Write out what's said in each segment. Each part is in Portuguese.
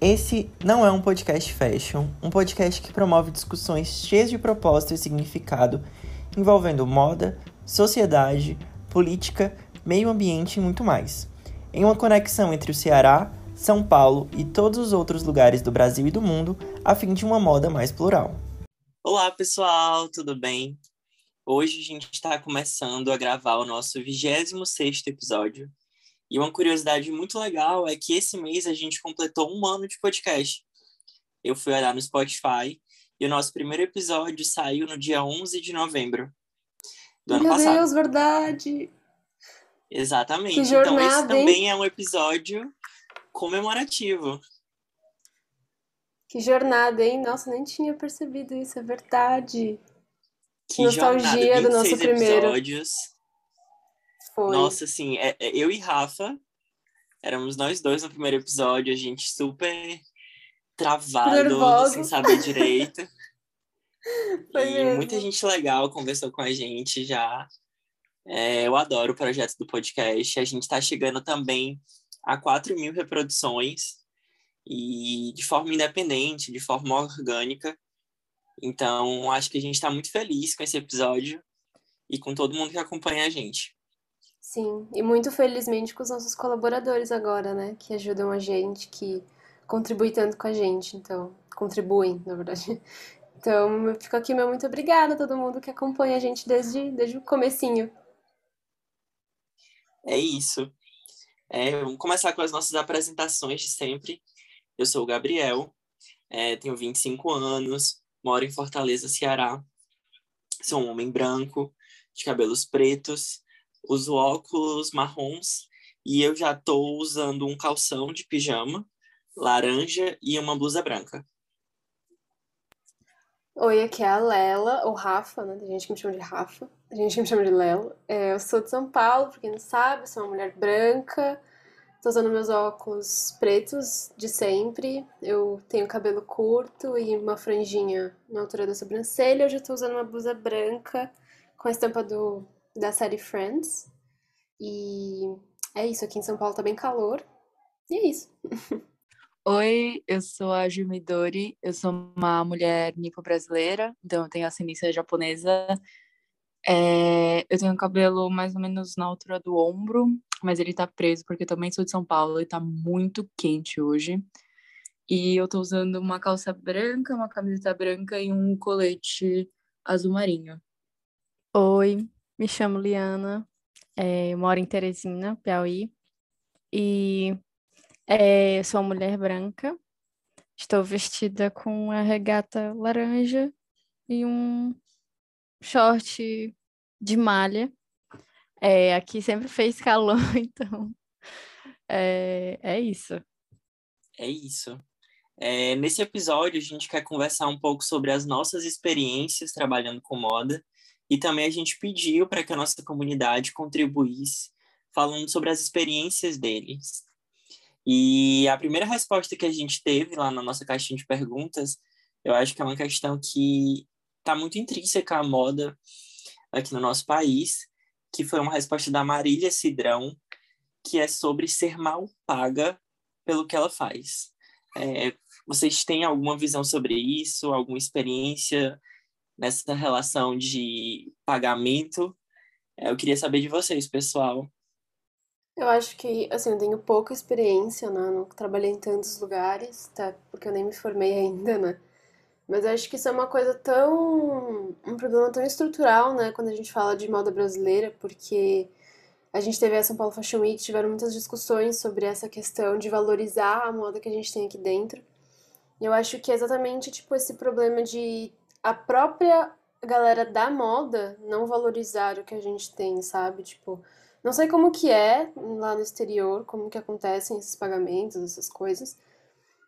Esse não é um podcast fashion, um podcast que promove discussões cheias de propósito e significado envolvendo moda, sociedade, política, meio ambiente e muito mais. Em uma conexão entre o Ceará, São Paulo e todos os outros lugares do Brasil e do mundo, a fim de uma moda mais plural. Olá, pessoal, tudo bem? Hoje a gente está começando a gravar o nosso 26º episódio. E uma curiosidade muito legal é que esse mês a gente completou um ano de podcast. Eu fui olhar no Spotify e o nosso primeiro episódio saiu no dia 11 de novembro do ano Meu passado. Deus, verdade. Exatamente. Que então esse jornada, hein? também é um episódio comemorativo. Que jornada, hein? Nossa, nem tinha percebido isso, é verdade. Que Nostalgia jornada, do nosso 26 primeiro. episódios. Foi. Nossa, assim, é- é- eu e Rafa, éramos nós dois no primeiro episódio, a gente super travado, sem saber direito. Foi e mesmo. muita gente legal conversou com a gente já. É, eu adoro o projeto do podcast. A gente está chegando também a 4 mil reproduções e de forma independente, de forma orgânica. Então, acho que a gente está muito feliz com esse episódio e com todo mundo que acompanha a gente. Sim, e muito felizmente com os nossos colaboradores agora, né? Que ajudam a gente, que contribuem tanto com a gente, então, contribuem, na verdade. Então, fico aqui, meu muito obrigada a todo mundo que acompanha a gente desde, desde o comecinho. É isso. É, vamos começar com as nossas apresentações de sempre. Eu sou o Gabriel, é, tenho 25 anos, moro em Fortaleza, Ceará. Sou um homem branco, de cabelos pretos, uso óculos marrons e eu já estou usando um calção de pijama laranja e uma blusa branca. Oi, aqui é a Lela, ou Rafa, né? Tem gente que me chama de Rafa, tem gente que me chama de Lela. É, eu sou de São Paulo, pra quem não sabe, sou uma mulher branca, tô usando meus óculos pretos de sempre. Eu tenho cabelo curto e uma franjinha na altura da sobrancelha. Hoje eu tô usando uma blusa branca com a estampa do, da série Friends. E é isso, aqui em São Paulo tá bem calor. E é isso. Oi, eu sou a Ju Midori, eu sou uma mulher nipo-brasileira, então eu tenho ascendência japonesa. É, eu tenho cabelo mais ou menos na altura do ombro, mas ele tá preso porque eu também sou de São Paulo e tá muito quente hoje. E eu tô usando uma calça branca, uma camiseta branca e um colete azul marinho. Oi, me chamo Liana, eh, moro em Teresina, Piauí, e eh, sou mulher branca. Estou vestida com uma regata laranja e um short de malha. Eh, aqui sempre fez calor, então eh, é isso. É isso. É, nesse episódio, a gente quer conversar um pouco sobre as nossas experiências trabalhando com moda e também a gente pediu para que a nossa comunidade contribuísse falando sobre as experiências deles. E a primeira resposta que a gente teve lá na nossa caixinha de perguntas, eu acho que é uma questão que está muito intrínseca à moda aqui no nosso país, que foi uma resposta da Marília Cidrão, que é sobre ser mal paga pelo que ela faz. É, vocês têm alguma visão sobre isso, alguma experiência nessa relação de pagamento? É, eu queria saber de vocês, pessoal. Eu acho que, assim, eu tenho pouca experiência, né? Não trabalhei em tantos lugares, tá? Porque eu nem me formei ainda, né? Mas eu acho que isso é uma coisa tão. um problema tão estrutural, né? Quando a gente fala de moda brasileira, porque a gente teve a São Paulo Fashion Week, tiveram muitas discussões sobre essa questão de valorizar a moda que a gente tem aqui dentro. E eu acho que é exatamente, tipo, esse problema de a própria galera da moda não valorizar o que a gente tem, sabe? Tipo. Não sei como que é lá no exterior, como que acontecem esses pagamentos, essas coisas,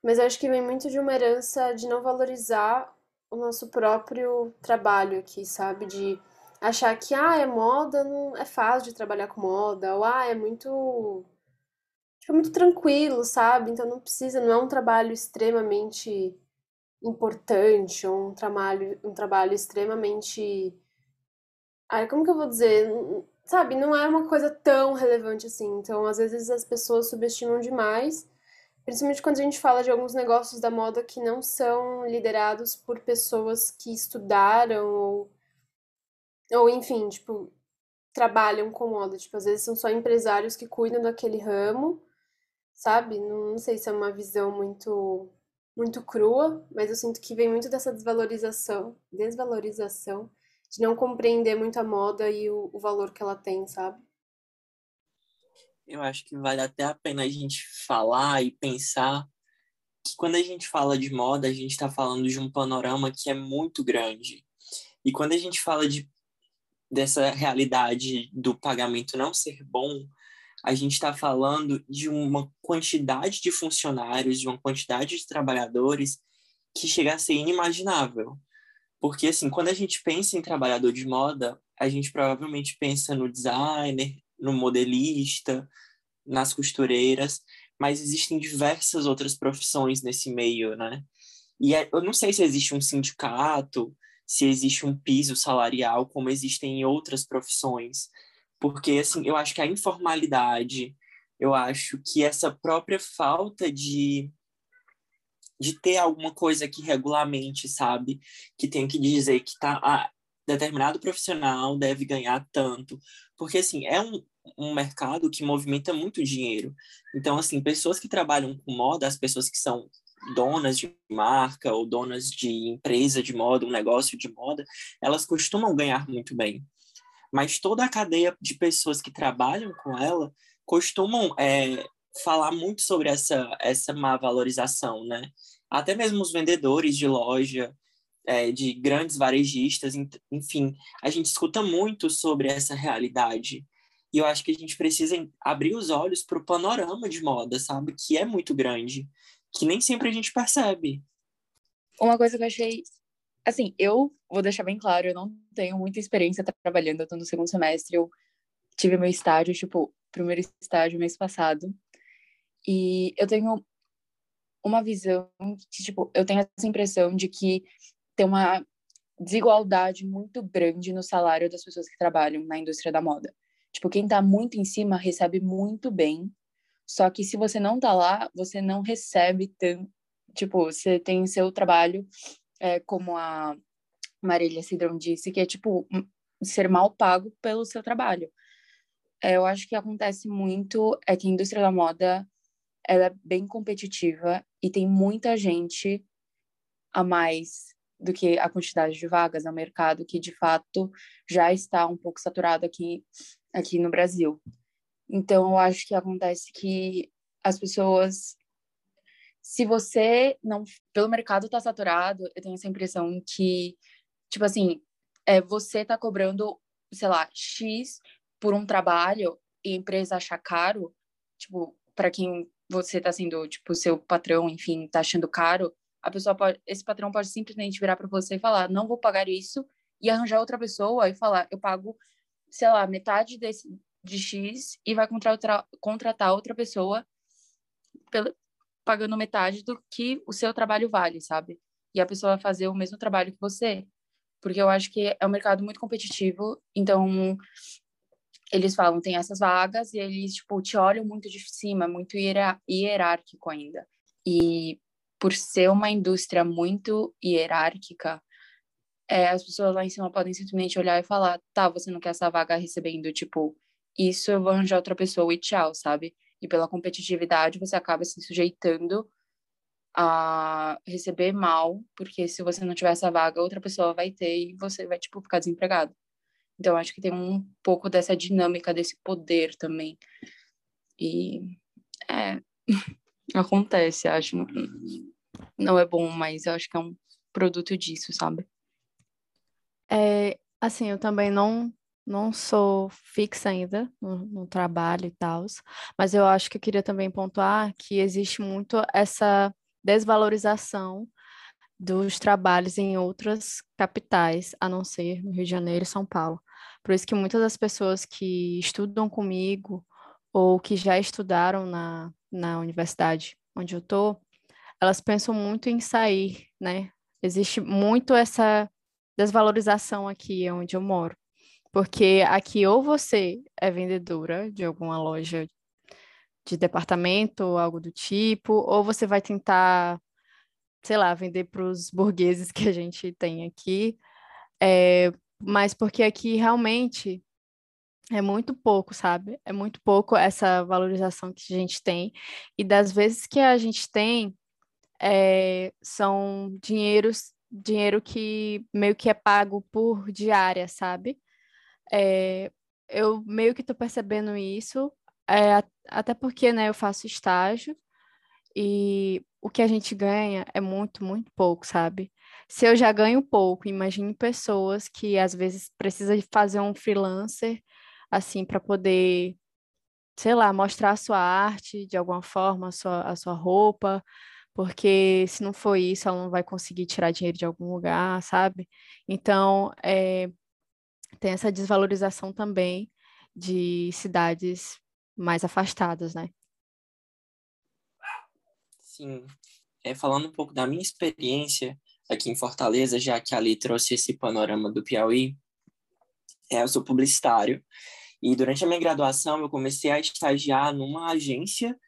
mas acho que vem muito de uma herança de não valorizar o nosso próprio trabalho aqui, sabe? De achar que, ah, é moda, não é fácil de trabalhar com moda, ou ah, é muito tipo, muito tranquilo, sabe? Então não precisa, não é um trabalho extremamente importante, um trabalho, um trabalho extremamente Ai, como que eu vou dizer? Sabe, não é uma coisa tão relevante assim. Então, às vezes as pessoas subestimam demais, Principalmente quando a gente fala de alguns negócios da moda que não são liderados por pessoas que estudaram ou, ou enfim, tipo, trabalham com moda. Tipo, às vezes são só empresários que cuidam daquele ramo, sabe? Não, não sei se é uma visão muito muito crua, mas eu sinto que vem muito dessa desvalorização, desvalorização de não compreender muito a moda e o, o valor que ela tem, sabe? Eu acho que vale até a pena a gente falar e pensar que quando a gente fala de moda, a gente está falando de um panorama que é muito grande. E quando a gente fala de dessa realidade do pagamento não ser bom, a gente está falando de uma quantidade de funcionários, de uma quantidade de trabalhadores que chega a ser inimaginável. Porque, assim, quando a gente pensa em trabalhador de moda, a gente provavelmente pensa no designer, no modelista, nas costureiras, mas existem diversas outras profissões nesse meio, né? E é, eu não sei se existe um sindicato, se existe um piso salarial como existem em outras profissões. Porque, assim, eu acho que a informalidade, eu acho que essa própria falta de de ter alguma coisa que regulamente, sabe? Que tem que dizer que tá ah, determinado profissional deve ganhar tanto. Porque, assim, é um, um mercado que movimenta muito dinheiro. Então, assim, pessoas que trabalham com moda, as pessoas que são donas de marca ou donas de empresa de moda, um negócio de moda, elas costumam ganhar muito bem. Mas toda a cadeia de pessoas que trabalham com ela costumam é, falar muito sobre essa, essa má valorização, né? Até mesmo os vendedores de loja, é, de grandes varejistas, enfim, a gente escuta muito sobre essa realidade. E eu acho que a gente precisa abrir os olhos para o panorama de moda, sabe? Que é muito grande que nem sempre a gente percebe. Uma coisa que eu achei. Assim, eu vou deixar bem claro, eu não tenho muita experiência trabalhando, eu tô no segundo semestre, eu tive meu estágio, tipo, primeiro estágio mês passado. E eu tenho uma visão que, tipo, eu tenho essa impressão de que tem uma desigualdade muito grande no salário das pessoas que trabalham na indústria da moda. Tipo, quem tá muito em cima recebe muito bem só que se você não tá lá, você não recebe tanto. Tipo, você tem seu trabalho, é, como a Marília Cidrão disse, que é tipo ser mal pago pelo seu trabalho. É, eu acho que acontece muito é que a indústria da moda ela é bem competitiva e tem muita gente a mais do que a quantidade de vagas no mercado que de fato já está um pouco saturado aqui aqui no Brasil. Então, eu acho que acontece que as pessoas. Se você não. Pelo mercado tá saturado, eu tenho essa impressão que, tipo assim, é, você tá cobrando, sei lá, X por um trabalho e a empresa achar caro, tipo, para quem você tá sendo, tipo, seu patrão, enfim, tá achando caro, a pessoa pode, esse patrão pode simplesmente virar para você e falar, não vou pagar isso, e arranjar outra pessoa e falar, eu pago, sei lá, metade desse, de X e vai contratar, contratar outra pessoa pela, pagando metade do que o seu trabalho vale, sabe? E a pessoa vai fazer o mesmo trabalho que você. Porque eu acho que é um mercado muito competitivo, então eles falam, tem essas vagas, e eles, tipo, te olham muito de cima, muito hierárquico ainda. E por ser uma indústria muito hierárquica, é, as pessoas lá em cima podem simplesmente olhar e falar, tá, você não quer essa vaga recebendo, tipo, isso eu vou arranjar outra pessoa e tchau, sabe? E pela competitividade você acaba se sujeitando a receber mal, porque se você não tiver essa vaga, outra pessoa vai ter e você vai, tipo, ficar desempregado. Então, acho que tem um pouco dessa dinâmica, desse poder também. E, é, acontece, acho. Não é bom, mas eu acho que é um produto disso, sabe? É, assim, eu também não não sou fixa ainda no, no trabalho e tal, mas eu acho que eu queria também pontuar que existe muito essa desvalorização dos trabalhos em outras capitais, a não ser no Rio de Janeiro e São Paulo. Por isso que muitas das pessoas que estudam comigo ou que já estudaram na, na universidade onde eu estou, elas pensam muito em sair, né? Existe muito essa desvalorização aqui onde eu moro. Porque aqui ou você é vendedora de alguma loja de departamento ou algo do tipo, ou você vai tentar, sei lá, vender para os burgueses que a gente tem aqui, é, mas porque aqui realmente é muito pouco, sabe? É muito pouco essa valorização que a gente tem, e das vezes que a gente tem, é, são dinheiros, dinheiro que meio que é pago por diária, sabe? É, eu meio que estou percebendo isso, é, até porque, né, eu faço estágio e o que a gente ganha é muito, muito pouco, sabe? Se eu já ganho pouco, imagine pessoas que às vezes precisam fazer um freelancer, assim, para poder, sei lá, mostrar a sua arte de alguma forma, a sua, a sua roupa, porque se não for isso, ela não vai conseguir tirar dinheiro de algum lugar, sabe? Então, é, tem essa desvalorização também de cidades mais afastadas, né? Sim. É, falando um pouco da minha experiência aqui em Fortaleza, já que ali trouxe esse panorama do Piauí, é, eu sou publicitário e durante a minha graduação eu comecei a estagiar numa agência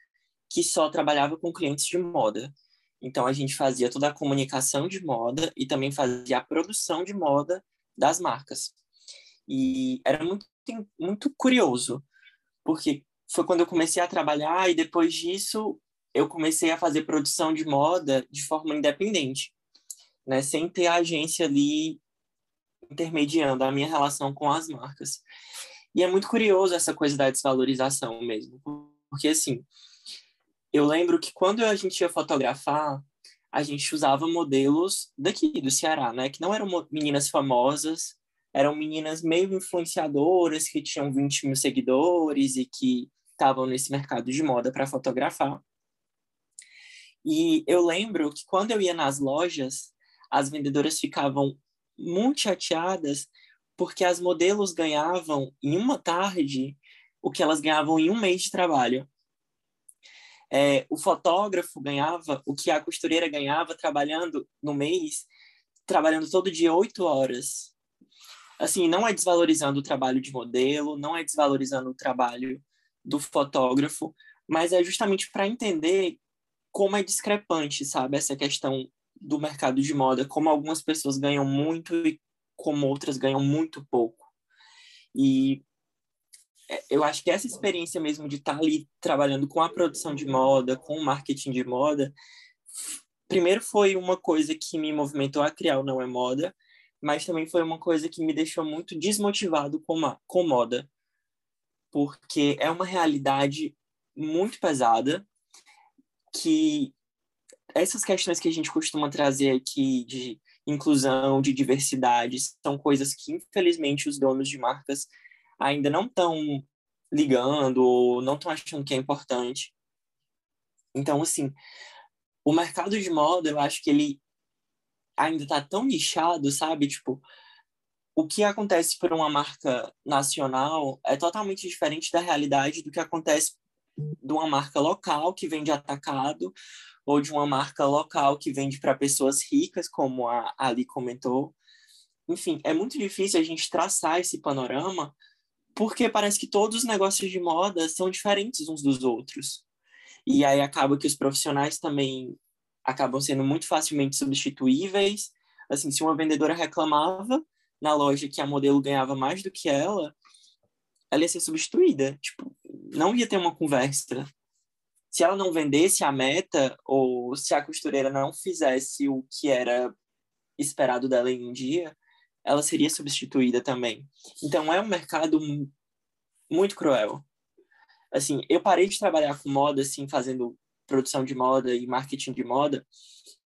que só trabalhava com clientes de moda. Então a gente fazia toda a comunicação de moda e também fazia a produção de moda das marcas. E era muito, muito curioso, porque foi quando eu comecei a trabalhar e depois disso eu comecei a fazer produção de moda de forma independente, né, sem ter a agência ali intermediando a minha relação com as marcas. E é muito curioso essa coisa da desvalorização mesmo, porque assim, eu lembro que quando a gente ia fotografar, a gente usava modelos daqui do Ceará, né, que não eram meninas famosas, eram meninas meio influenciadoras que tinham 20 mil seguidores e que estavam nesse mercado de moda para fotografar. E eu lembro que quando eu ia nas lojas, as vendedoras ficavam muito chateadas porque as modelos ganhavam em uma tarde o que elas ganhavam em um mês de trabalho. É, o fotógrafo ganhava o que a costureira ganhava trabalhando no mês, trabalhando todo dia oito horas. Assim, não é desvalorizando o trabalho de modelo, não é desvalorizando o trabalho do fotógrafo, mas é justamente para entender como é discrepante, sabe, essa questão do mercado de moda, como algumas pessoas ganham muito e como outras ganham muito pouco. E é, eu acho que essa experiência mesmo de estar ali trabalhando com a produção de moda, com o marketing de moda, primeiro foi uma coisa que me movimentou a criar o Não é Moda, mas também foi uma coisa que me deixou muito desmotivado com, a, com moda, porque é uma realidade muito pesada que essas questões que a gente costuma trazer aqui de inclusão, de diversidade, são coisas que, infelizmente, os donos de marcas ainda não estão ligando ou não estão achando que é importante. Então, assim, o mercado de moda, eu acho que ele ainda está tão nichado, sabe? Tipo, o que acontece por uma marca nacional é totalmente diferente da realidade do que acontece de uma marca local que vende atacado ou de uma marca local que vende para pessoas ricas, como a Ali comentou. Enfim, é muito difícil a gente traçar esse panorama porque parece que todos os negócios de moda são diferentes uns dos outros. E aí acaba que os profissionais também acabam sendo muito facilmente substituíveis. Assim, se uma vendedora reclamava na loja que a modelo ganhava mais do que ela, ela ia ser substituída. Tipo, não ia ter uma conversa. Se ela não vendesse a meta, ou se a costureira não fizesse o que era esperado dela em um dia, ela seria substituída também. Então é um mercado muito cruel. Assim, eu parei de trabalhar com moda, assim, fazendo produção de moda e marketing de moda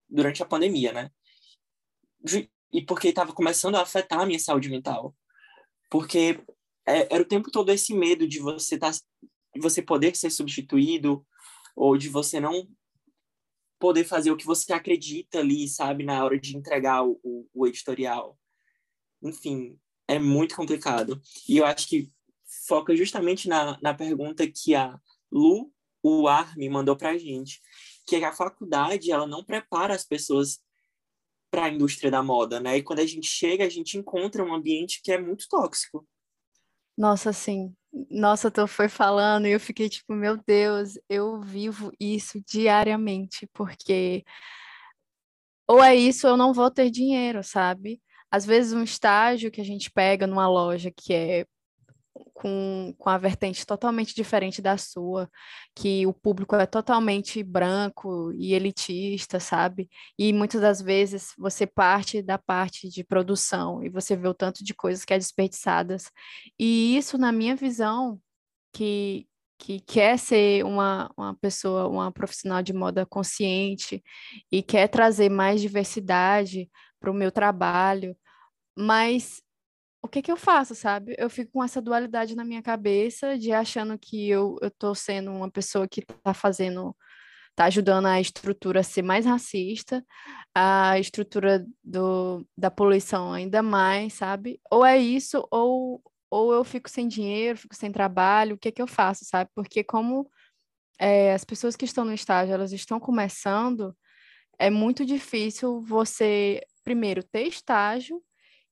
durante a pandemia, né? E porque estava começando a afetar a minha saúde mental. Porque é, era o tempo todo esse medo de você tá, de você poder ser substituído ou de você não poder fazer o que você acredita ali, sabe, na hora de entregar o, o, editorial. Enfim, é muito complicado. E eu acho que foca justamente na, na pergunta que a Lu, o Ar, me mandou para a gente, que é que a faculdade ela não prepara as pessoas para a indústria da moda, né? E quando a gente chega, a gente encontra um ambiente que é muito tóxico Nossa, assim, nossa, tu foi falando e eu fiquei tipo, meu Deus, eu vivo isso diariamente, porque ou é isso ou eu não vou ter dinheiro, sabe? Às vezes um estágio que a gente pega numa loja que é com, com a vertente totalmente diferente da sua, que o público é totalmente branco e elitista, sabe? E muitas das vezes você parte da parte de produção e você vê o tanto de coisas que é desperdiçadas. E isso, na minha visão, que, que quer ser uma, uma pessoa, uma profissional de moda consciente e quer trazer mais diversidade para o meu trabalho, mas o que que eu faço, sabe? Eu fico com essa dualidade na minha cabeça de achando que eu, eu tô sendo uma pessoa que tá fazendo, tá ajudando a estrutura a ser mais racista, a estrutura do, da poluição ainda mais, sabe? Ou é isso, ou, ou eu fico sem dinheiro, fico sem trabalho, o que que eu faço, sabe? Porque como é, as pessoas que estão no estágio, elas estão começando, é muito difícil você, primeiro, ter estágio,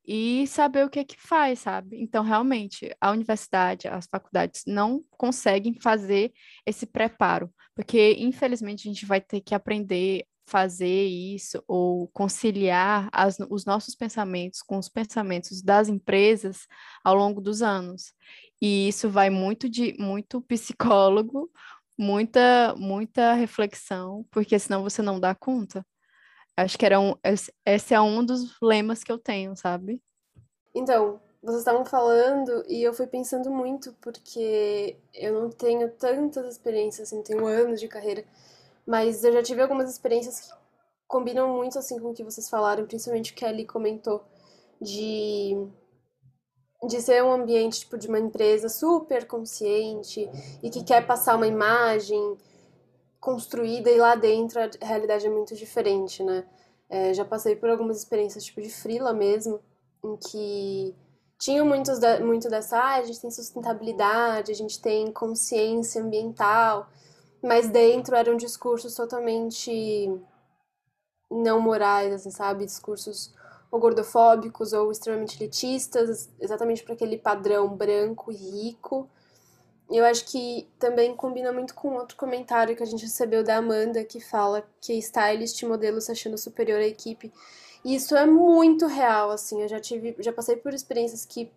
e saber o que é que faz, sabe? Então, realmente, a universidade, as faculdades não conseguem fazer esse preparo, porque infelizmente a gente vai ter que aprender fazer isso ou conciliar as, os nossos pensamentos com os pensamentos das empresas ao longo dos anos. E isso vai muito de muito psicólogo, muita muita reflexão, porque senão você não dá conta. Acho que era um, esse é um dos lemas que eu tenho, sabe? Então, vocês estavam falando e eu fui pensando muito, porque eu não tenho tantas experiências, assim, tenho anos de carreira, mas eu já tive algumas experiências que combinam muito, assim, com o que vocês falaram, principalmente o que a Ellie comentou, de, de ser um ambiente, tipo, de uma empresa super consciente e que quer passar uma imagem construída e lá dentro a realidade é muito diferente, né? É, já passei por algumas experiências tipo de frila mesmo, em que tinham muitos da, muito dessa, ah, a gente tem sustentabilidade, a gente tem consciência ambiental, mas dentro eram discursos totalmente não morais, assim, sabe? Discursos ou gordofóbicos ou extremamente elitistas, exatamente para aquele padrão branco e rico eu acho que também combina muito com outro comentário que a gente recebeu da Amanda, que fala que stylist modelo se achando superior à equipe. E isso é muito real, assim. Eu já tive, já passei por experiências que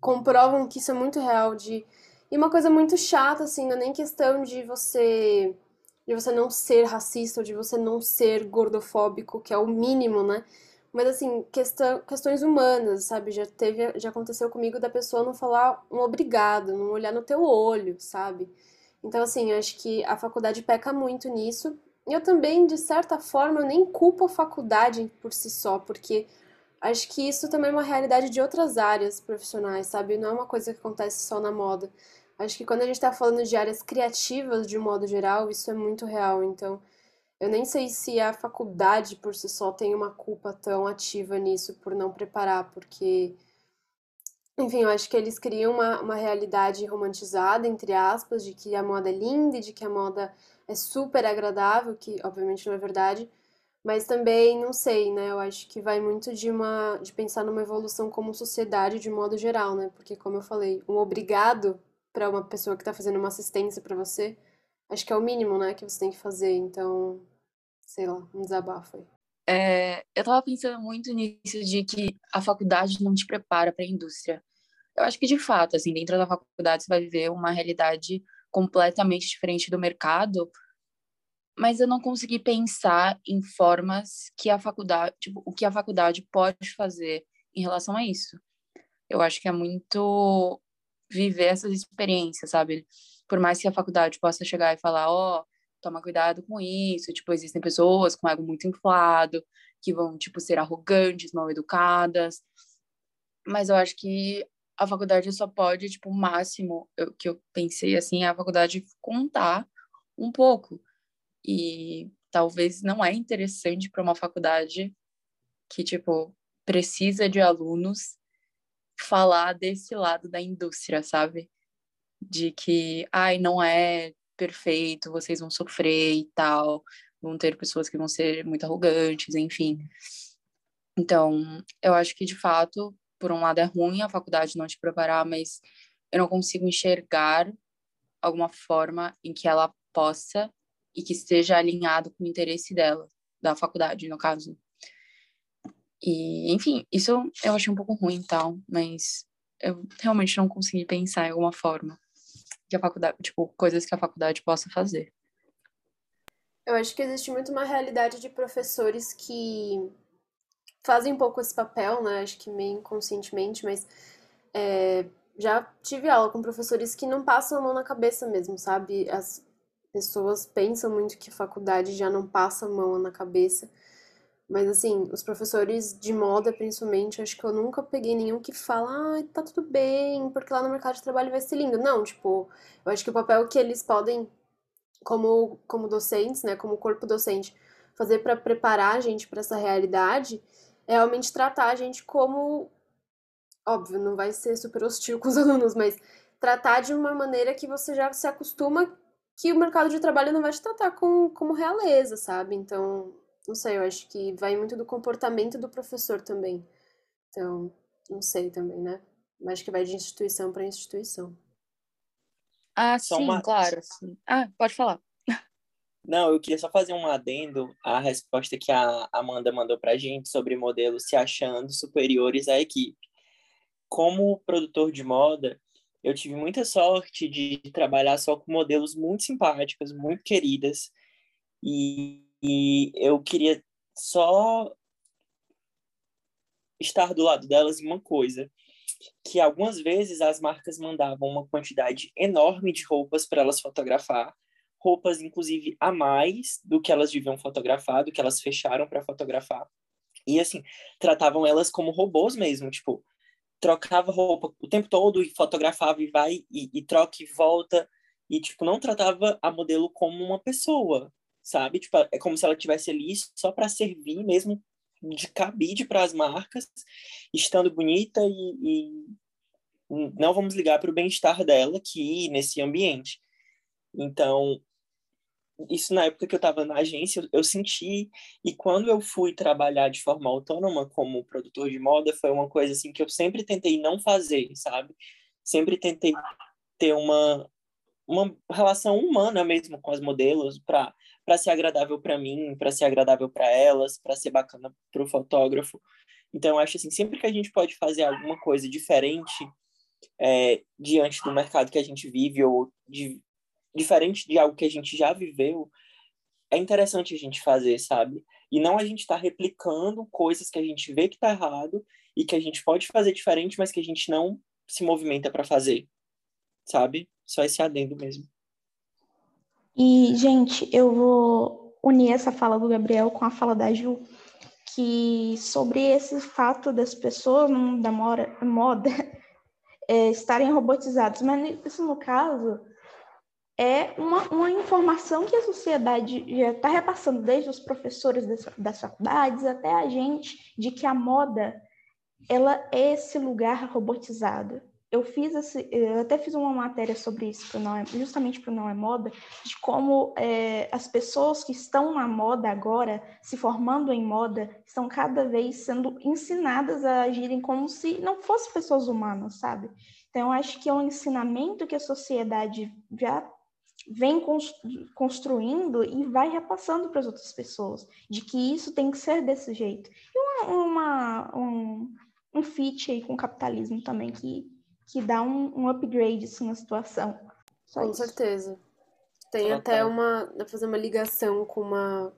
comprovam que isso é muito real de e uma coisa muito chata assim, não é nem questão de você de você não ser racista ou de você não ser gordofóbico, que é o mínimo, né? Mas assim, questão, questões humanas, sabe? Já teve, já aconteceu comigo da pessoa não falar um obrigado, não olhar no teu olho, sabe? Então assim, eu acho que a faculdade peca muito nisso. E eu também, de certa forma, eu nem culpo a faculdade por si só, porque acho que isso também é uma realidade de outras áreas profissionais, sabe? Não é uma coisa que acontece só na moda. Acho que quando a gente está falando de áreas criativas de um modo geral, isso é muito real. Então, eu nem sei se a faculdade por si só tem uma culpa tão ativa nisso por não preparar, porque, enfim, eu acho que eles criam uma, uma realidade romantizada, entre aspas, de que a moda é linda e de que a moda é super agradável, que obviamente não é verdade, mas também, não sei, né? Eu acho que vai muito de uma de pensar numa evolução como sociedade de modo geral, né? Porque como eu falei, um obrigado para uma pessoa que está fazendo uma assistência para você, acho que é o mínimo, né, que você tem que fazer. Então, sei lá, um desabafo aí. É, eu tava pensando muito nisso de que a faculdade não te prepara para a indústria. Eu acho que de fato, assim, dentro da faculdade você vai viver uma realidade completamente diferente do mercado, mas eu não consegui pensar em formas que a faculdade, tipo, o que a faculdade pode fazer em relação a isso. Eu acho que é muito viver essas experiências, sabe? Por mais que a faculdade possa chegar e falar, ó, oh, toma cuidado com isso. Tipo, existem pessoas com ego muito inflado, que vão, tipo, ser arrogantes, mal educadas. Mas eu acho que a faculdade só pode, tipo, o máximo eu, que eu pensei, assim, é a faculdade contar um pouco. E talvez não é interessante para uma faculdade que, tipo, precisa de alunos falar desse lado da indústria, sabe? De que, ai, não é perfeito, vocês vão sofrer e tal, vão ter pessoas que vão ser muito arrogantes, enfim. Então, eu acho que de fato por um lado é ruim a faculdade não te preparar, mas eu não consigo enxergar alguma forma em que ela possa e que esteja alinhado com o interesse dela, da faculdade, no caso. E, enfim, isso eu achei um pouco ruim e tal, mas eu realmente não consegui pensar em alguma forma que a faculdade, tipo, coisas que a faculdade possa fazer. Eu acho que existe muito uma realidade de professores que fazem um pouco esse papel, né? Acho que meio inconscientemente, mas é, já tive aula com professores que não passam a mão na cabeça mesmo, sabe? As pessoas pensam muito que a faculdade já não passa a mão na cabeça. Mas assim, os professores de moda, principalmente, acho que eu nunca peguei nenhum que fala, ah, tá tudo bem, porque lá no mercado de trabalho vai ser lindo. Não, tipo, eu acho que o papel que eles podem, como, como docentes, né, como corpo docente, fazer para preparar a gente para essa realidade é realmente tratar a gente como. Óbvio, não vai ser super hostil com os alunos, mas tratar de uma maneira que você já se acostuma que o mercado de trabalho não vai te tratar com, como realeza, sabe? Então, não sei, eu acho que vai muito do comportamento do professor também. Então, não sei também, né? Mas acho que vai de instituição para instituição. Ah, só sim, uma... claro. Sim. Ah, pode falar. Não, eu queria só fazer um adendo à resposta que a Amanda mandou para a gente sobre modelos se achando superiores à equipe. Como produtor de moda, eu tive muita sorte de trabalhar só com modelos muito simpáticas, muito queridas, e e eu queria só estar do lado delas em uma coisa, que algumas vezes as marcas mandavam uma quantidade enorme de roupas para elas fotografar, roupas inclusive a mais do que elas deviam fotografar, do que elas fecharam para fotografar. E assim, tratavam elas como robôs mesmo, tipo, trocava roupa o tempo todo e fotografava e vai e, e troca e volta e tipo não tratava a modelo como uma pessoa, sabe? Tipo, é como se ela tivesse ali só para servir mesmo de cabide para as marcas, estando bonita e, e não vamos ligar para o bem-estar dela aqui nesse ambiente. Então, isso na época que eu estava na agência, eu senti, e quando eu fui trabalhar de forma autônoma como produtor de moda, foi uma coisa assim que eu sempre tentei não fazer, sabe? Sempre tentei ter uma, uma relação humana mesmo com as modelos para para ser agradável para mim, para ser agradável para elas, para ser bacana para o fotógrafo. Então, acho assim, sempre que a gente pode fazer alguma coisa diferente é, diante do mercado que a gente vive ou de, diferente de algo que a gente já viveu, é interessante a gente fazer, sabe? E não a gente estar tá replicando coisas que a gente vê que está errado e que a gente pode fazer diferente, mas que a gente não se movimenta para fazer, sabe? Só esse adendo mesmo. E, gente, eu vou unir essa fala do Gabriel com a fala da Ju, que sobre esse fato das pessoas no mundo da moda é, estarem robotizadas, mas isso no caso é uma, uma informação que a sociedade já está repassando desde os professores das, das faculdades até a gente de que a moda ela é esse lugar robotizado eu fiz esse, eu até fiz uma matéria sobre isso, não é, justamente para o Não é Moda, de como é, as pessoas que estão na moda agora, se formando em moda, estão cada vez sendo ensinadas a agirem como se não fossem pessoas humanas, sabe? Então, eu acho que é um ensinamento que a sociedade já vem construindo e vai repassando para as outras pessoas, de que isso tem que ser desse jeito. E uma, uma um, um fit aí com o capitalismo também, que que dá um, um upgrade assim, na situação. Só com isso. certeza. Tem até uma. Dá pra fazer uma ligação com uma,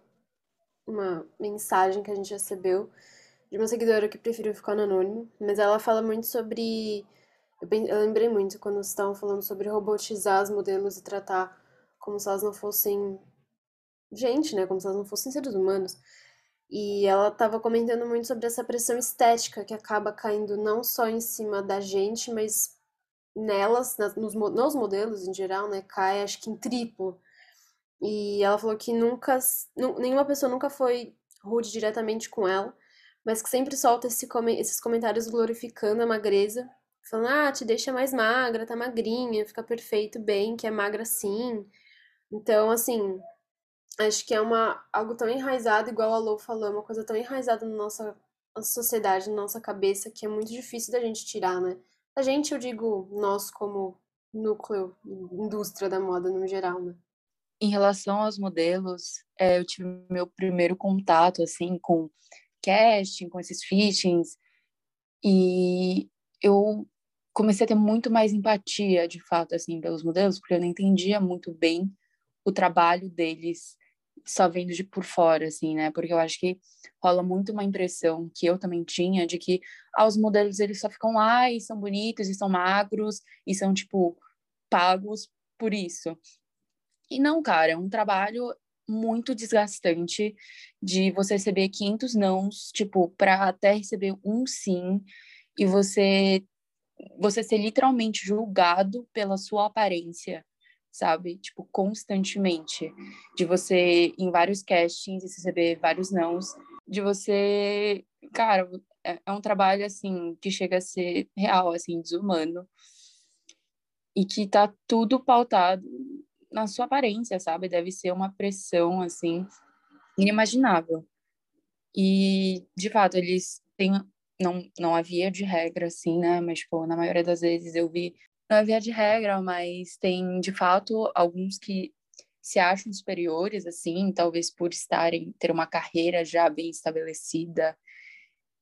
uma mensagem que a gente recebeu de uma seguidora que preferiu ficar no anônimo, mas ela fala muito sobre. Eu, eu lembrei muito quando estavam falando sobre robotizar os modelos e tratar como se elas não fossem gente, né? Como se elas não fossem seres humanos. E ela estava comentando muito sobre essa pressão estética que acaba caindo não só em cima da gente, mas nelas, nos, nos modelos em geral, né? Cai acho que em triplo. E ela falou que nunca, nenhuma pessoa nunca foi rude diretamente com ela, mas que sempre solta esse, esses comentários glorificando a magreza, falando, ah, te deixa mais magra, tá magrinha, fica perfeito, bem, que é magra sim. Então, assim, acho que é uma, algo tão enraizado, igual a Lou falou, uma coisa tão enraizada na nossa a sociedade na nossa cabeça que é muito difícil da gente tirar, né? A gente, eu digo, nós como núcleo, indústria da moda no geral, né? Em relação aos modelos, é, eu tive meu primeiro contato, assim, com casting, com esses fittings, e eu comecei a ter muito mais empatia, de fato, assim, pelos modelos, porque eu não entendia muito bem o trabalho deles só vendo de por fora, assim, né? Porque eu acho que rola muito uma impressão que eu também tinha de que ah, os modelos eles só ficam lá e são bonitos e são magros e são, tipo, pagos por isso. E não, cara, é um trabalho muito desgastante de você receber 500 nãos, tipo, para até receber um sim e você você ser literalmente julgado pela sua aparência sabe? Tipo, constantemente. De você, em vários castings, receber vários nãos. De você... Cara, é, é um trabalho, assim, que chega a ser real, assim, desumano. E que tá tudo pautado na sua aparência, sabe? Deve ser uma pressão, assim, inimaginável. E, de fato, eles têm... Não, não havia de regra, assim, né? Mas, tipo, na maioria das vezes eu vi não é via de regra, mas tem de fato alguns que se acham superiores, assim, talvez por estarem, ter uma carreira já bem estabelecida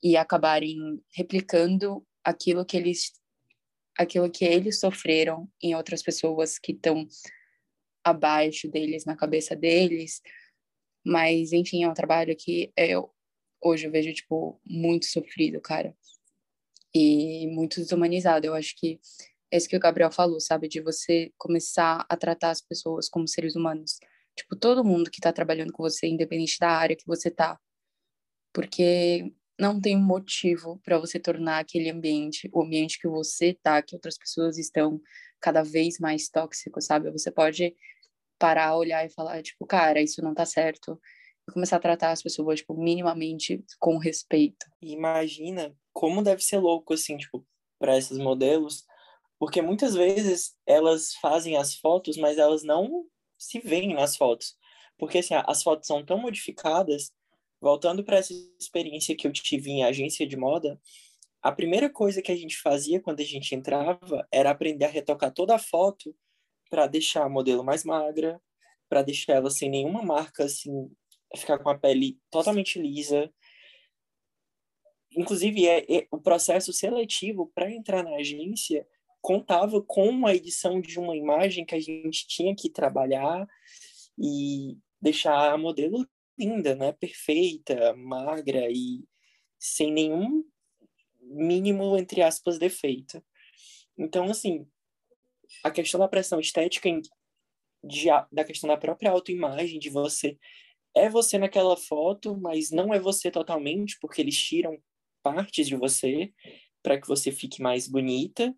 e acabarem replicando aquilo que eles aquilo que eles sofreram em outras pessoas que estão abaixo deles, na cabeça deles. Mas, enfim, é um trabalho que eu, hoje eu vejo, tipo, muito sofrido, cara. E muito desumanizado. Eu acho que é isso que o Gabriel falou, sabe? De você começar a tratar as pessoas como seres humanos. Tipo, todo mundo que tá trabalhando com você, independente da área que você tá. Porque não tem motivo para você tornar aquele ambiente, o ambiente que você tá, que outras pessoas estão cada vez mais tóxico, sabe? Você pode parar, olhar e falar, tipo, cara, isso não tá certo. E começar a tratar as pessoas, tipo, minimamente com respeito. Imagina como deve ser louco, assim, tipo, para esses modelos, porque muitas vezes elas fazem as fotos, mas elas não se veem nas fotos. Porque assim, as fotos são tão modificadas. Voltando para essa experiência que eu tive em agência de moda, a primeira coisa que a gente fazia quando a gente entrava era aprender a retocar toda a foto para deixar a modelo mais magra, para deixar ela sem nenhuma marca, assim, ficar com a pele totalmente lisa. Inclusive, é, é o processo seletivo para entrar na agência contava com uma edição de uma imagem que a gente tinha que trabalhar e deixar a modelo linda, né? Perfeita, magra e sem nenhum mínimo, entre aspas, defeito. Então, assim, a questão da pressão estética, de, da questão da própria autoimagem, de você é você naquela foto, mas não é você totalmente, porque eles tiram partes de você para que você fique mais bonita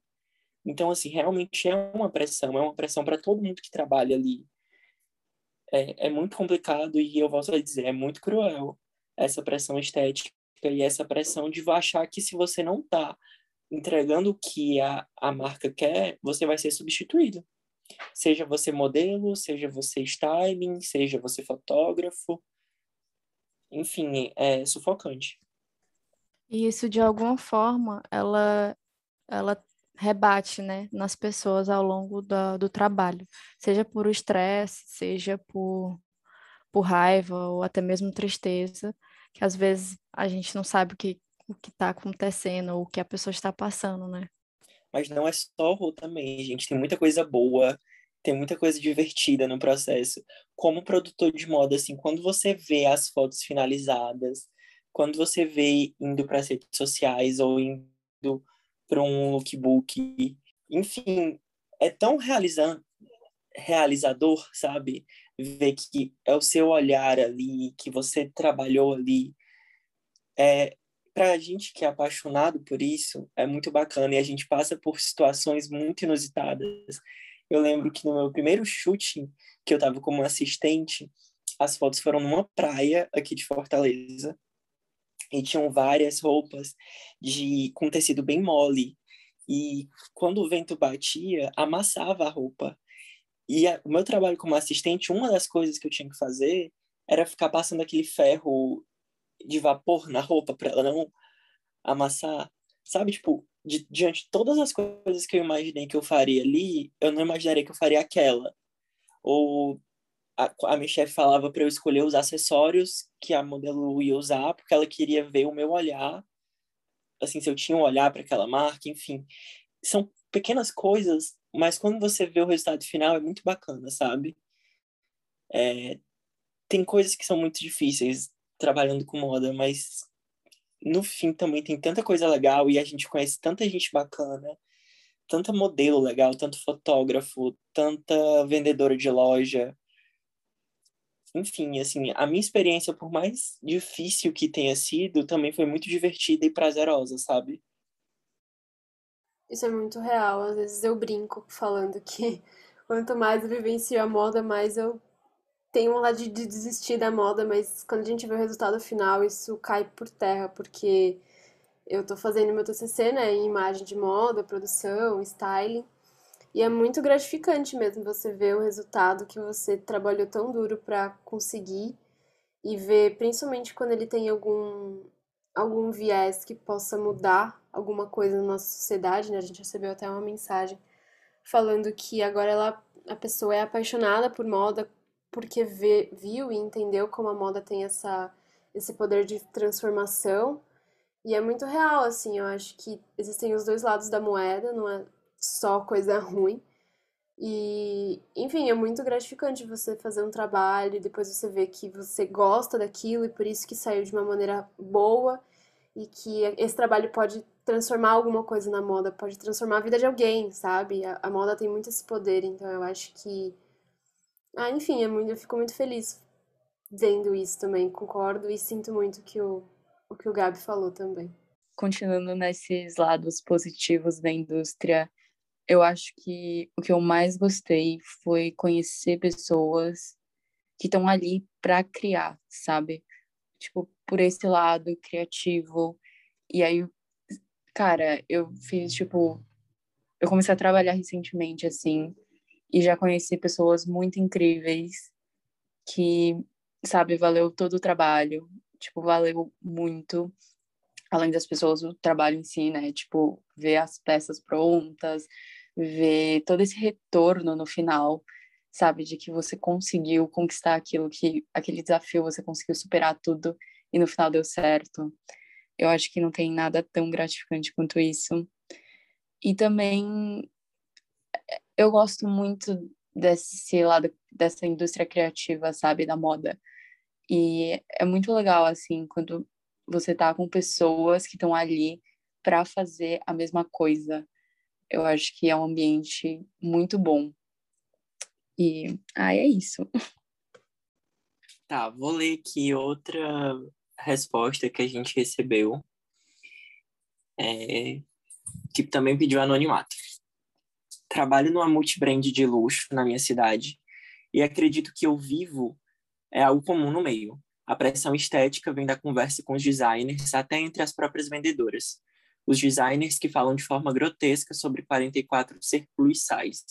então, assim, realmente é uma pressão, é uma pressão para todo mundo que trabalha ali. É, é muito complicado e eu volto a dizer, é muito cruel essa pressão estética e essa pressão de achar que se você não está entregando o que a, a marca quer, você vai ser substituído. Seja você modelo, seja você styling, seja você fotógrafo. Enfim, é sufocante. E isso, de alguma forma, ela, ela rebate né, nas pessoas ao longo da, do trabalho, seja por estresse, seja por, por raiva ou até mesmo tristeza, que às vezes a gente não sabe o que o que está acontecendo ou o que a pessoa está passando, né? Mas não é só horror também, gente. Tem muita coisa boa, tem muita coisa divertida no processo. Como produtor de moda, assim, quando você vê as fotos finalizadas, quando você vê indo para as redes sociais ou indo para um lookbook. Enfim, é tão realizan realizador, sabe? Ver que é o seu olhar ali, que você trabalhou ali. É, para a gente que é apaixonado por isso, é muito bacana e a gente passa por situações muito inusitadas. Eu lembro que no meu primeiro shooting, que eu estava como assistente, as fotos foram numa praia aqui de Fortaleza, e tinham várias roupas de com tecido bem mole. E quando o vento batia, amassava a roupa. E a, o meu trabalho como assistente, uma das coisas que eu tinha que fazer era ficar passando aquele ferro de vapor na roupa para ela não amassar. Sabe, tipo, di diante de todas as coisas que eu imaginei que eu faria ali, eu não imaginaria que eu faria aquela. Ou a, a minha chefe falava para eu escolher os acessórios que a modelo ia usar, porque ela queria ver o meu olhar, assim, se eu tinha um olhar para aquela marca, enfim. São pequenas coisas, mas quando você vê o resultado final é muito bacana, sabe? É, tem coisas que são muito difíceis trabalhando com moda, mas no fim também tem tanta coisa legal e a gente conhece tanta gente bacana, tanta modelo legal, tanto fotógrafo, tanta vendedora de loja. Enfim, assim, a minha experiência, por mais difícil que tenha sido, também foi muito divertida e prazerosa, sabe? Isso é muito real. Às vezes eu brinco falando que quanto mais eu vivencio a moda, mais eu tenho vontade de desistir da moda, mas quando a gente vê o resultado final, isso cai por terra, porque eu tô fazendo meu TCC, né, em imagem de moda, produção, styling, e é muito gratificante mesmo você ver o resultado que você trabalhou tão duro para conseguir e ver, principalmente quando ele tem algum algum viés que possa mudar alguma coisa na nossa sociedade, né? A gente recebeu até uma mensagem falando que agora ela a pessoa é apaixonada por moda, porque vê, viu e entendeu como a moda tem essa, esse poder de transformação. E é muito real, assim, eu acho que existem os dois lados da moeda, não é só coisa ruim. E, enfim, é muito gratificante você fazer um trabalho depois você ver que você gosta daquilo e por isso que saiu de uma maneira boa e que esse trabalho pode transformar alguma coisa na moda, pode transformar a vida de alguém, sabe? A, a moda tem muito esse poder, então eu acho que ah, enfim, é muito, eu fico muito feliz vendo isso também, concordo e sinto muito que o, o que o Gabi falou também. Continuando nesses lados positivos da indústria, eu acho que o que eu mais gostei foi conhecer pessoas que estão ali para criar, sabe? Tipo, por esse lado criativo. E aí, cara, eu fiz, tipo, eu comecei a trabalhar recentemente, assim, e já conheci pessoas muito incríveis que, sabe, valeu todo o trabalho, tipo, valeu muito, além das pessoas, o trabalho em si, né, tipo, ver as peças prontas, ver todo esse retorno no final, sabe, de que você conseguiu conquistar aquilo que, aquele desafio, você conseguiu superar tudo e no final deu certo. Eu acho que não tem nada tão gratificante quanto isso. E também eu gosto muito desse lado dessa indústria criativa, sabe, da moda. E é muito legal assim quando você tá com pessoas que estão ali para fazer a mesma coisa. Eu acho que é um ambiente muito bom. E ah, é isso. Tá, vou ler aqui outra resposta que a gente recebeu. É, que também pediu anonimato. Trabalho numa multibrand de luxo na minha cidade e acredito que eu vivo é algo comum no meio. A pressão estética vem da conversa com os designers até entre as próprias vendedoras. Os designers que falam de forma grotesca sobre 44 ser plus size,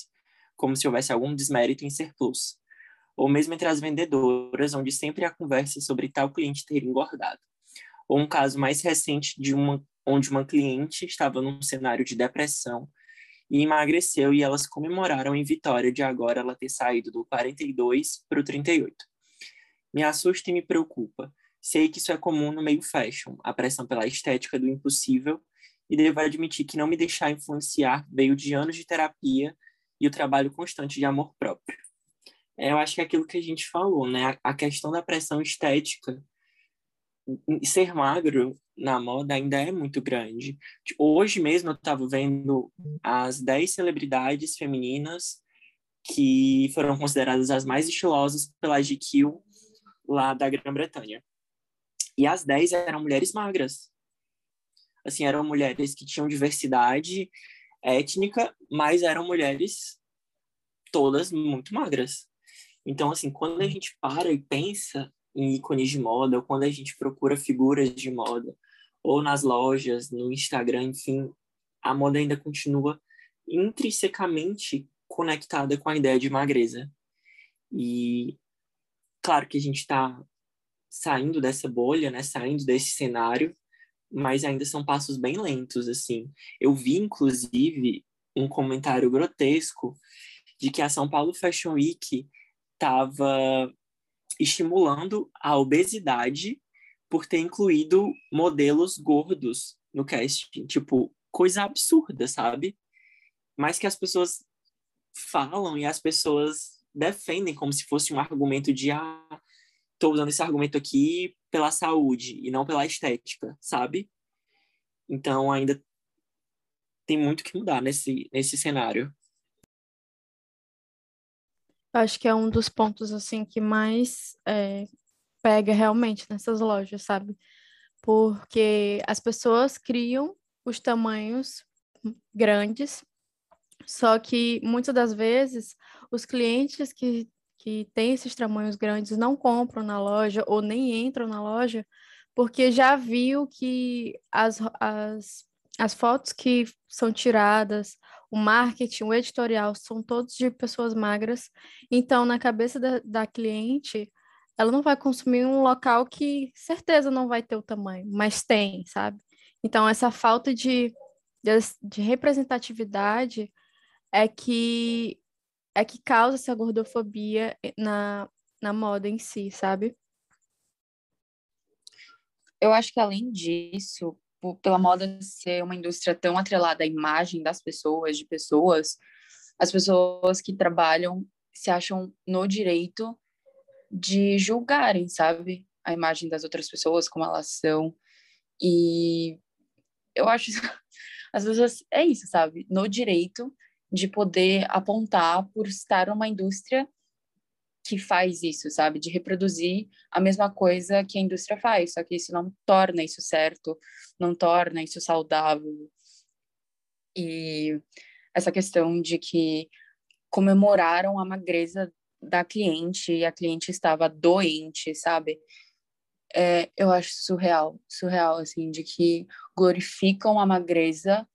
como se houvesse algum desmérito em ser plus. Ou mesmo entre as vendedoras, onde sempre há conversa sobre tal cliente ter engordado. Ou um caso mais recente de uma onde uma cliente estava num cenário de depressão e emagreceu e elas comemoraram em vitória de agora ela ter saído do 42 para o 38. Me assusta e me preocupa. Sei que isso é comum no meio fashion, a pressão pela estética do impossível, e devo admitir que não me deixar influenciar veio de anos de terapia e o trabalho constante de amor próprio. É, eu acho que é aquilo que a gente falou, né? A questão da pressão estética ser magro na moda ainda é muito grande. Hoje mesmo eu estava vendo as 10 celebridades femininas que foram consideradas as mais estilosas pela GQ lá da Grã-Bretanha. E as 10 eram mulheres magras. Assim, eram mulheres que tinham diversidade étnica, mas eram mulheres todas muito magras. Então, assim, quando a gente para e pensa em ícones de moda, ou quando a gente procura figuras de moda, ou nas lojas, no Instagram, enfim, a moda ainda continua intrinsecamente conectada com a ideia de magreza. E claro que a gente está saindo dessa bolha, né, saindo desse cenário, mas ainda são passos bem lentos, assim. Eu vi, inclusive, um comentário grotesco de que a São Paulo Fashion Week estava estimulando a obesidade por ter incluído modelos gordos no casting. Tipo, coisa absurda, sabe? Mas que as pessoas falam e as pessoas defendem como se fosse um argumento de ah, tô usando esse argumento aqui pela saúde e não pela estética, sabe? Então ainda tem muito que mudar nesse, nesse cenário. Acho que é um dos pontos assim que mais é, pega realmente nessas lojas, sabe? Porque as pessoas criam os tamanhos grandes, só que muitas das vezes os clientes que, que têm esses tamanhos grandes não compram na loja ou nem entram na loja porque já viu que as, as, as fotos que são tiradas, o marketing, o editorial, são todos de pessoas magras. Então, na cabeça da, da cliente, ela não vai consumir um local que certeza não vai ter o tamanho, mas tem, sabe? Então, essa falta de, de, de representatividade é que é que causa essa gordofobia na, na moda em si, sabe? Eu acho que além disso, pela moda ser uma indústria tão atrelada à imagem das pessoas, de pessoas, as pessoas que trabalham se acham no direito de julgarem, sabe? A imagem das outras pessoas, como elas são. E eu acho, às vezes, é isso, sabe? No direito de poder apontar por estar uma indústria que faz isso, sabe? De reproduzir a mesma coisa que a indústria faz, só que isso não torna isso certo, não torna isso saudável. E essa questão de que comemoraram a magreza da cliente e a cliente estava doente, sabe? É, eu acho surreal, surreal, assim, de que glorificam a magreza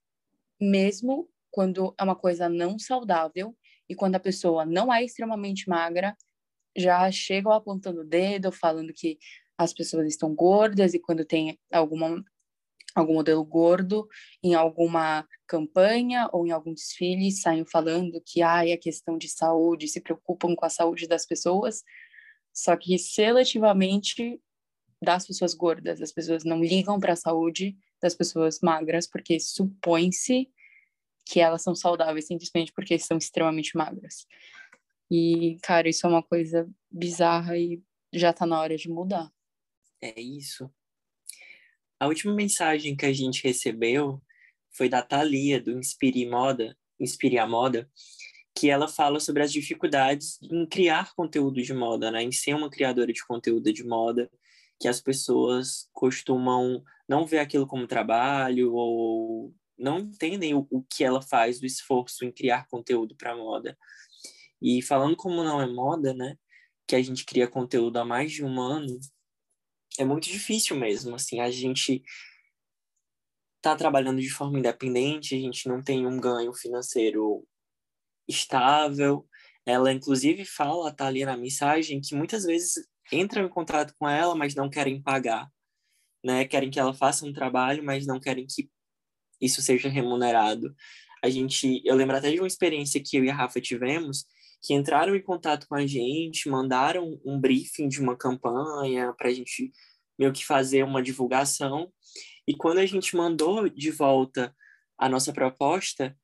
mesmo quando é uma coisa não saudável e quando a pessoa não é extremamente magra, já chegam apontando o dedo, falando que as pessoas estão gordas e quando tem alguma algum modelo gordo em alguma campanha ou em algum desfile saem falando que ah, é questão de saúde, se preocupam com a saúde das pessoas, só que seletivamente das pessoas gordas, as pessoas não ligam para a saúde das pessoas magras porque supõe-se que elas são saudáveis simplesmente porque são extremamente magras. E, cara, isso é uma coisa bizarra e já tá na hora de mudar. É isso. A última mensagem que a gente recebeu foi da Thalia, do Inspire Moda, Inspire a Moda, que ela fala sobre as dificuldades em criar conteúdo de moda, né? Em ser uma criadora de conteúdo de moda, que as pessoas costumam não ver aquilo como trabalho ou não entendem o, o que ela faz, o esforço em criar conteúdo para moda. E falando como não é moda, né? Que a gente cria conteúdo há mais de um ano, é muito difícil mesmo. Assim, a gente tá trabalhando de forma independente, a gente não tem um ganho financeiro estável. Ela, inclusive, fala, tá ali na mensagem, que muitas vezes entram em contato com ela, mas não querem pagar. Né? Querem que ela faça um trabalho, mas não querem que isso seja remunerado. A gente, eu lembro até de uma experiência que eu e a Rafa tivemos, que entraram em contato com a gente, mandaram um briefing de uma campanha para a gente meio que fazer uma divulgação. E quando a gente mandou de volta a nossa proposta,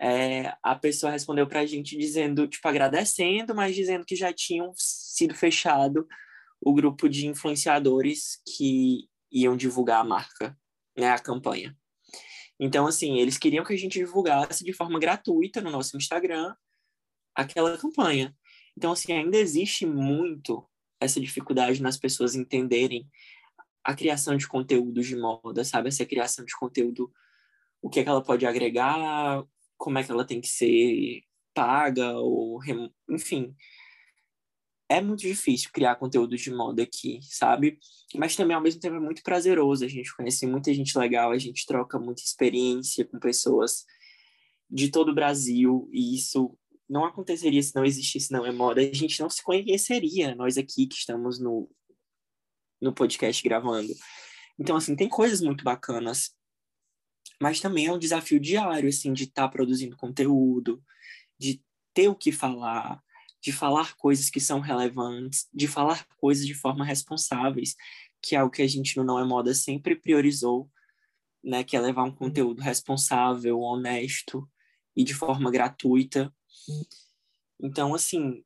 é, a pessoa respondeu para a gente dizendo, tipo, agradecendo, mas dizendo que já tinham sido fechado o grupo de influenciadores que iam divulgar a marca, né, a campanha. Então, assim, eles queriam que a gente divulgasse de forma gratuita no nosso Instagram aquela campanha. Então, assim, ainda existe muito essa dificuldade nas pessoas entenderem a criação de conteúdo de moda, sabe? Essa criação de conteúdo, o que é que ela pode agregar, como é que ela tem que ser paga, ou enfim. É muito difícil criar conteúdo de moda aqui, sabe? Mas também, ao mesmo tempo, é muito prazeroso. A gente conhece muita gente legal, a gente troca muita experiência com pessoas de todo o Brasil, e isso não aconteceria se não existisse Não é Moda. A gente não se conheceria, nós aqui que estamos no, no podcast gravando. Então, assim, tem coisas muito bacanas. Mas também é um desafio diário, assim, de estar tá produzindo conteúdo, de ter o que falar, de falar coisas que são relevantes, de falar coisas de forma responsáveis, que é algo que a gente no Não é Moda sempre priorizou, né, que é levar um conteúdo responsável, honesto e de forma gratuita. Então, assim,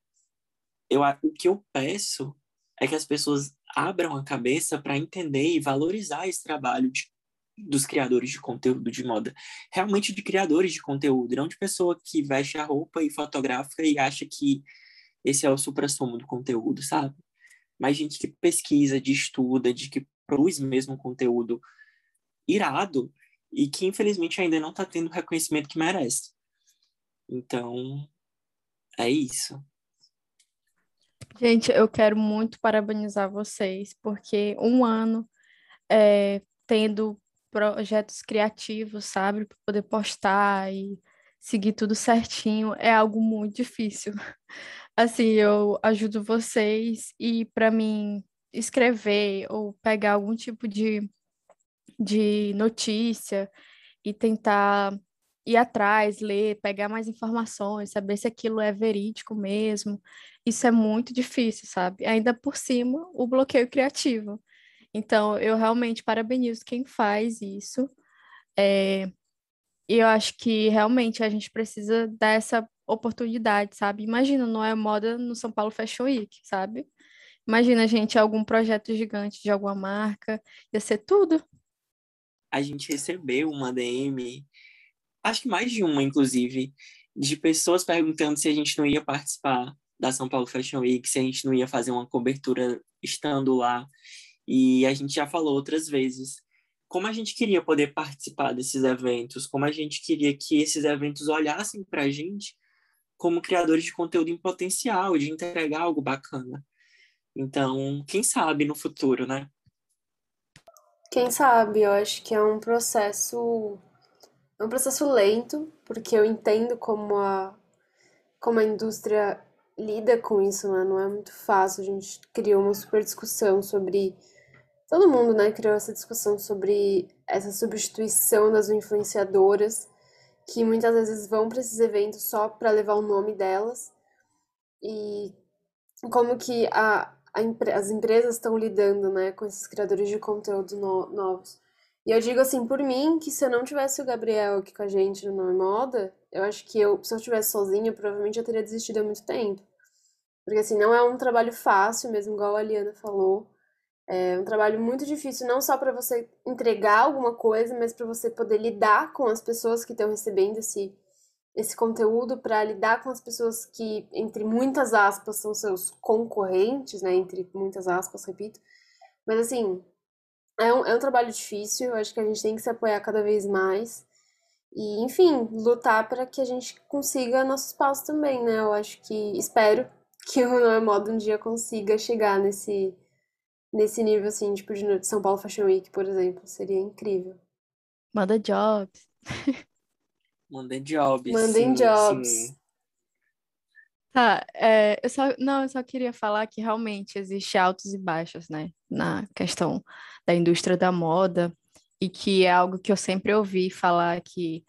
eu, o que eu peço é que as pessoas abram a cabeça para entender e valorizar esse trabalho de, dos criadores de conteúdo de moda. Realmente de criadores de conteúdo, não de pessoa que veste a roupa e fotografa e acha que esse é o supra-sumo do conteúdo, sabe? Mas gente que pesquisa, de estuda, de que produz mesmo conteúdo irado e que infelizmente ainda não está tendo o reconhecimento que merece. Então, é isso. Gente, eu quero muito parabenizar vocês, porque um ano é, tendo projetos criativos, sabe, para poder postar e seguir tudo certinho, é algo muito difícil. Assim, eu ajudo vocês e para mim escrever ou pegar algum tipo de, de notícia e tentar ir atrás, ler, pegar mais informações, saber se aquilo é verídico mesmo. Isso é muito difícil, sabe? Ainda por cima, o bloqueio criativo. Então, eu realmente parabenizo quem faz isso. É, e eu acho que realmente a gente precisa dar essa oportunidade, sabe? Imagina, não é moda no São Paulo Fashion Week, sabe? Imagina, gente, algum projeto gigante de alguma marca, ia ser tudo. A gente recebeu uma DM acho que mais de uma, inclusive, de pessoas perguntando se a gente não ia participar da São Paulo Fashion Week, se a gente não ia fazer uma cobertura estando lá. E a gente já falou outras vezes como a gente queria poder participar desses eventos, como a gente queria que esses eventos olhassem para a gente como criadores de conteúdo em potencial, de entregar algo bacana. Então, quem sabe no futuro, né? Quem sabe, eu acho que é um processo é um processo lento, porque eu entendo como a, como a indústria lida com isso, né? Não é muito fácil. A gente criou uma super discussão sobre. Todo mundo, né, criou essa discussão sobre essa substituição das influenciadoras, que muitas vezes vão para esses eventos só para levar o nome delas. E como que a, a as empresas estão lidando, né, com esses criadores de conteúdo no, novos. E eu digo assim, por mim, que se eu não tivesse o Gabriel aqui com a gente no é Moda, eu acho que eu, se eu estivesse sozinha, provavelmente eu teria desistido há muito tempo. Porque assim, não é um trabalho fácil, mesmo igual a Liana falou. É um trabalho muito difícil, não só para você entregar alguma coisa, mas para você poder lidar com as pessoas que estão recebendo esse, esse conteúdo, para lidar com as pessoas que, entre muitas aspas, são seus concorrentes, né? Entre muitas aspas, repito. Mas assim, é um, é um trabalho difícil, eu acho que a gente tem que se apoiar cada vez mais. E, enfim, lutar para que a gente consiga nosso espaço também, né? Eu acho que, espero que o Não Moda um dia consiga chegar nesse, nesse nível, assim, tipo, de São Paulo Fashion Week, por exemplo. Seria incrível. Manda jobs. Mandem jobs. Mandem sim, jobs. Sim. Tá, é, eu só, não, eu só queria falar que realmente existe altos e baixos, né, na questão da indústria da moda, e que é algo que eu sempre ouvi falar que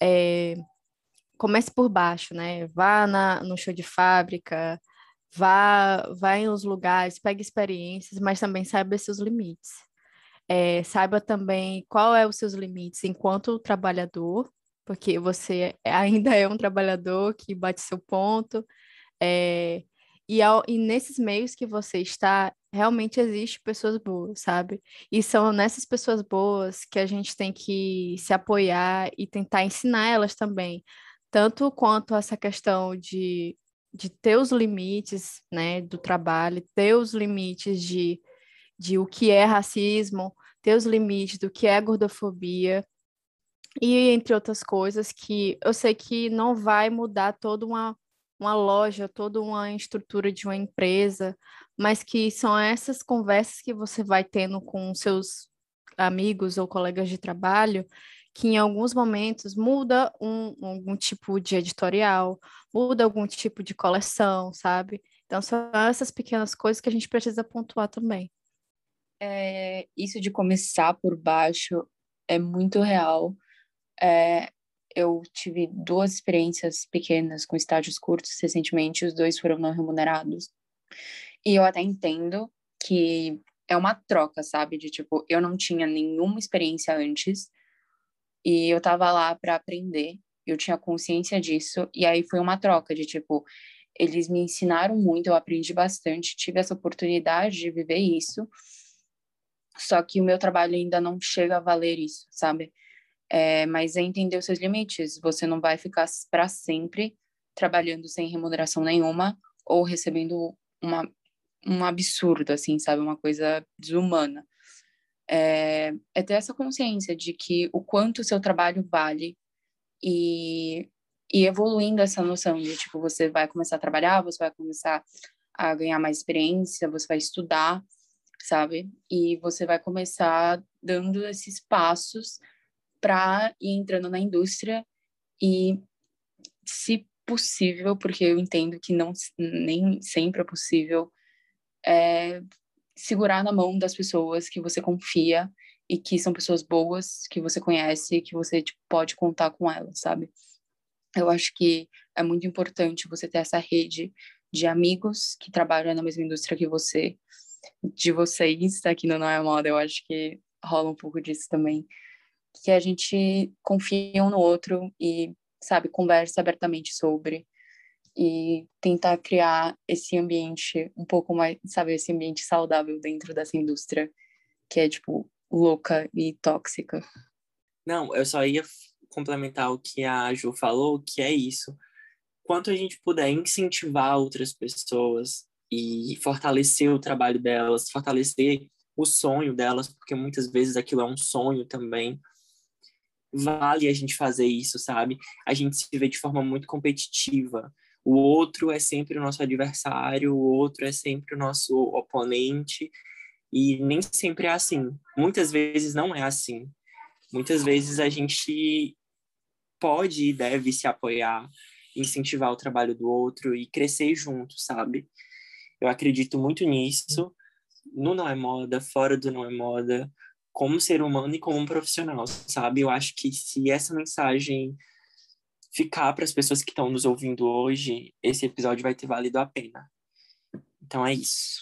é, comece por baixo, né, vá na, no show de fábrica, vá, vá em os lugares, pegue experiências, mas também saiba seus limites. É, saiba também qual é os seus limites enquanto trabalhador, porque você ainda é um trabalhador que bate seu ponto, é, e, ao, e nesses meios que você está, realmente existe pessoas boas, sabe? E são nessas pessoas boas que a gente tem que se apoiar e tentar ensinar elas também, tanto quanto essa questão de, de ter os limites, né, do trabalho, ter os limites de, de o que é racismo, ter os limites do que é gordofobia, e entre outras coisas que eu sei que não vai mudar toda uma, uma loja, toda uma estrutura de uma empresa, mas que são essas conversas que você vai tendo com seus amigos ou colegas de trabalho que em alguns momentos muda um, algum tipo de editorial, muda algum tipo de coleção, sabe? Então são essas pequenas coisas que a gente precisa pontuar também. é, isso de começar por baixo é muito real. É, eu tive duas experiências pequenas com estágios curtos recentemente, os dois foram não remunerados. E eu até entendo que é uma troca, sabe? De tipo, eu não tinha nenhuma experiência antes e eu tava lá para aprender, eu tinha consciência disso, e aí foi uma troca de tipo, eles me ensinaram muito, eu aprendi bastante, tive essa oportunidade de viver isso, só que o meu trabalho ainda não chega a valer isso, sabe? É, mas é entender os seus limites. Você não vai ficar para sempre trabalhando sem remuneração nenhuma ou recebendo uma, um absurdo, assim, sabe? Uma coisa desumana. É, é ter essa consciência de que o quanto o seu trabalho vale e, e evoluindo essa noção de, tipo, você vai começar a trabalhar, você vai começar a ganhar mais experiência, você vai estudar, sabe? E você vai começar dando esses passos para ir entrando na indústria e, se possível, porque eu entendo que não nem sempre é possível, é, segurar na mão das pessoas que você confia e que são pessoas boas, que você conhece, que você tipo, pode contar com elas, sabe? Eu acho que é muito importante você ter essa rede de amigos que trabalham na mesma indústria que você, de vocês aqui no Não é Moda, eu acho que rola um pouco disso também, que a gente confia um no outro e, sabe, conversa abertamente sobre e tentar criar esse ambiente um pouco mais, sabe, esse ambiente saudável dentro dessa indústria que é, tipo, louca e tóxica. Não, eu só ia complementar o que a Ju falou, que é isso. Quanto a gente puder incentivar outras pessoas e fortalecer o trabalho delas, fortalecer o sonho delas, porque muitas vezes aquilo é um sonho também, vale a gente fazer isso, sabe? A gente se vê de forma muito competitiva. O outro é sempre o nosso adversário, o outro é sempre o nosso oponente, e nem sempre é assim. Muitas vezes não é assim. Muitas vezes a gente pode e deve se apoiar, incentivar o trabalho do outro e crescer junto, sabe? Eu acredito muito nisso, no Não é Moda, fora do Não é Moda, como ser humano e como um profissional, sabe? Eu acho que se essa mensagem ficar para as pessoas que estão nos ouvindo hoje, esse episódio vai ter valido a pena. Então é isso.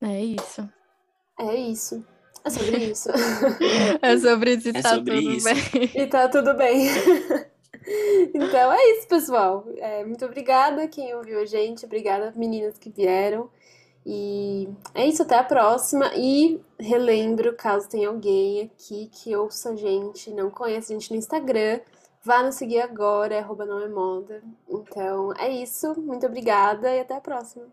É isso. É isso. É sobre isso. é sobre isso e é tá tudo isso. bem. E tá tudo bem. então é isso, pessoal. É, muito obrigada quem ouviu a gente. Obrigada, meninas que vieram. E é isso, até a próxima. E relembro, caso tenha alguém aqui que ouça a gente, não conhece a gente no Instagram, vá nos seguir agora, arroba não é moda. Então é isso, muito obrigada e até a próxima.